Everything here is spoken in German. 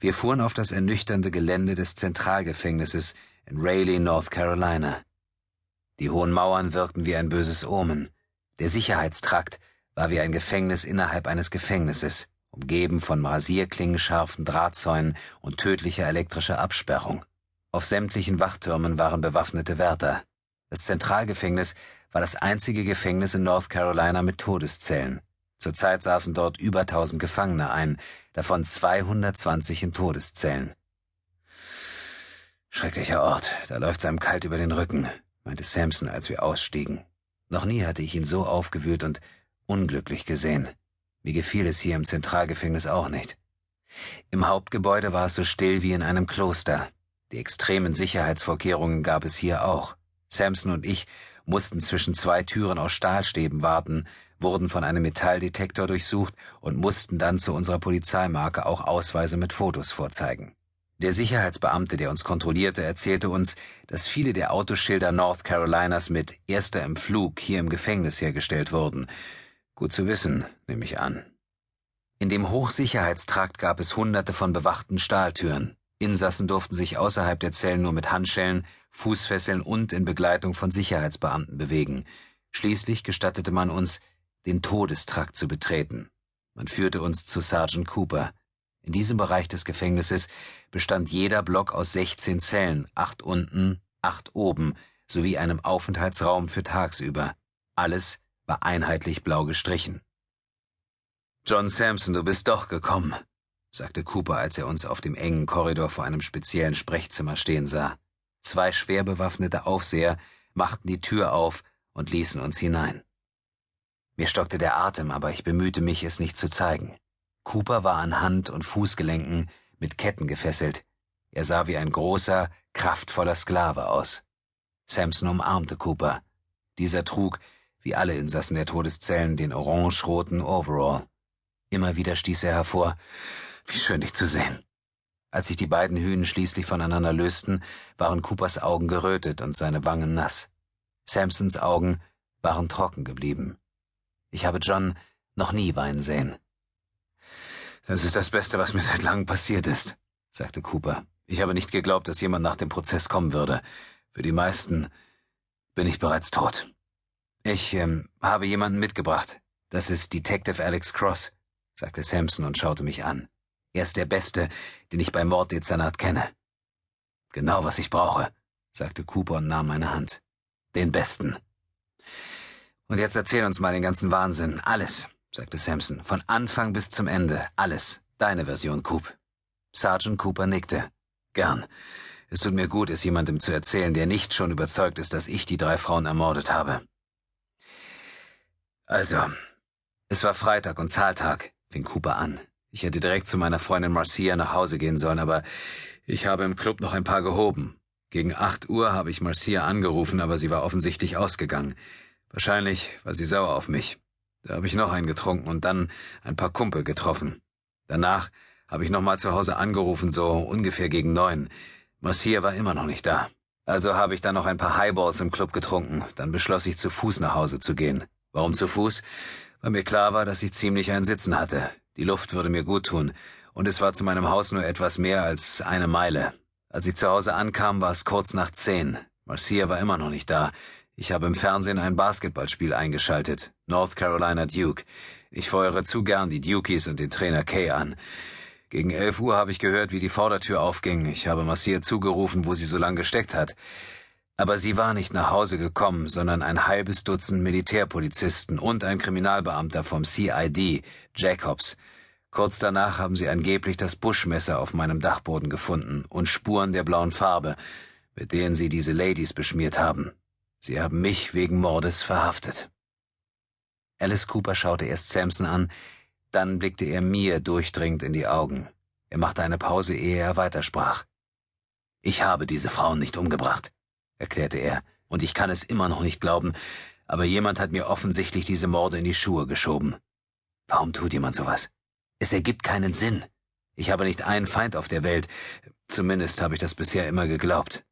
Wir fuhren auf das ernüchternde Gelände des Zentralgefängnisses in Raleigh, North Carolina. Die hohen Mauern wirkten wie ein böses Omen. Der Sicherheitstrakt war wie ein Gefängnis innerhalb eines Gefängnisses, umgeben von rasierklingenscharfen Drahtzäunen und tödlicher elektrischer Absperrung. Auf sämtlichen Wachtürmen waren bewaffnete Wärter. Das Zentralgefängnis war das einzige Gefängnis in North Carolina mit Todeszellen. Zurzeit saßen dort über 1000 Gefangene ein, davon 220 in Todeszellen. Schrecklicher Ort, da läuft's einem kalt über den Rücken, meinte Samson, als wir ausstiegen. Noch nie hatte ich ihn so aufgewühlt und unglücklich gesehen. Mir gefiel es hier im Zentralgefängnis auch nicht. Im Hauptgebäude war es so still wie in einem Kloster. Die extremen Sicherheitsvorkehrungen gab es hier auch. Samson und ich mussten zwischen zwei Türen aus Stahlstäben warten, wurden von einem Metalldetektor durchsucht und mussten dann zu unserer Polizeimarke auch Ausweise mit Fotos vorzeigen. Der Sicherheitsbeamte, der uns kontrollierte, erzählte uns, dass viele der Autoschilder North Carolinas mit Erster im Flug hier im Gefängnis hergestellt wurden. Gut zu wissen, nehme ich an. In dem Hochsicherheitstrakt gab es hunderte von bewachten Stahltüren. Insassen durften sich außerhalb der Zellen nur mit Handschellen, Fußfesseln und in Begleitung von Sicherheitsbeamten bewegen. Schließlich gestattete man uns, den Todestrakt zu betreten. Man führte uns zu Sergeant Cooper. In diesem Bereich des Gefängnisses bestand jeder Block aus 16 Zellen, acht unten, acht oben, sowie einem Aufenthaltsraum für tagsüber. Alles war einheitlich blau gestrichen. John Sampson, du bist doch gekommen, sagte Cooper, als er uns auf dem engen Korridor vor einem speziellen Sprechzimmer stehen sah. Zwei schwer bewaffnete Aufseher machten die Tür auf und ließen uns hinein. Mir stockte der Atem, aber ich bemühte mich, es nicht zu zeigen. Cooper war an Hand und Fußgelenken mit Ketten gefesselt. Er sah wie ein großer, kraftvoller Sklave aus. Samson umarmte Cooper. Dieser trug, wie alle Insassen der Todeszellen, den orange-roten Overall. Immer wieder stieß er hervor, wie schön dich zu sehen. Als sich die beiden Hühn schließlich voneinander lösten, waren Coopers Augen gerötet und seine Wangen nass. Samsons Augen waren trocken geblieben. Ich habe John noch nie weinen sehen. Das ist das Beste, was mir seit langem passiert ist, sagte Cooper. Ich habe nicht geglaubt, dass jemand nach dem Prozess kommen würde. Für die meisten bin ich bereits tot. Ich ähm, habe jemanden mitgebracht. Das ist Detective Alex Cross, sagte Sampson und schaute mich an. Er ist der Beste, den ich beim Morddezernat kenne. Genau, was ich brauche, sagte Cooper und nahm meine Hand. Den Besten. Und jetzt erzähl uns mal den ganzen Wahnsinn. Alles, sagte Sampson. Von Anfang bis zum Ende. Alles. Deine Version, Coop. Sergeant Cooper nickte. Gern. Es tut mir gut, es jemandem zu erzählen, der nicht schon überzeugt ist, dass ich die drei Frauen ermordet habe. Also, es war Freitag und Zahltag, fing Cooper an. Ich hätte direkt zu meiner Freundin Marcia nach Hause gehen sollen, aber ich habe im Club noch ein paar gehoben. Gegen acht Uhr habe ich Marcia angerufen, aber sie war offensichtlich ausgegangen. Wahrscheinlich war sie sauer auf mich. Da habe ich noch einen getrunken und dann ein paar Kumpel getroffen. Danach habe ich nochmal zu Hause angerufen, so ungefähr gegen neun. Marcia war immer noch nicht da. Also habe ich dann noch ein paar Highballs im Club getrunken. Dann beschloss ich, zu Fuß nach Hause zu gehen. Warum zu Fuß? Weil mir klar war, dass ich ziemlich ein Sitzen hatte. Die Luft würde mir gut tun. Und es war zu meinem Haus nur etwas mehr als eine Meile. Als ich zu Hause ankam, war es kurz nach zehn. Marcia war immer noch nicht da. Ich habe im Fernsehen ein Basketballspiel eingeschaltet. North Carolina Duke. Ich feuere zu gern die Dukies und den Trainer Kay an. Gegen elf Uhr habe ich gehört, wie die Vordertür aufging. Ich habe Marcia zugerufen, wo sie so lange gesteckt hat. Aber sie war nicht nach Hause gekommen, sondern ein halbes Dutzend Militärpolizisten und ein Kriminalbeamter vom CID, Jacobs. Kurz danach haben sie angeblich das Buschmesser auf meinem Dachboden gefunden und Spuren der blauen Farbe, mit denen sie diese Ladies beschmiert haben. Sie haben mich wegen Mordes verhaftet. Alice Cooper schaute erst Samson an, dann blickte er mir durchdringend in die Augen. Er machte eine Pause, ehe er weitersprach. Ich habe diese Frauen nicht umgebracht, erklärte er, und ich kann es immer noch nicht glauben, aber jemand hat mir offensichtlich diese Morde in die Schuhe geschoben. Warum tut jemand sowas? Es ergibt keinen Sinn. Ich habe nicht einen Feind auf der Welt, zumindest habe ich das bisher immer geglaubt.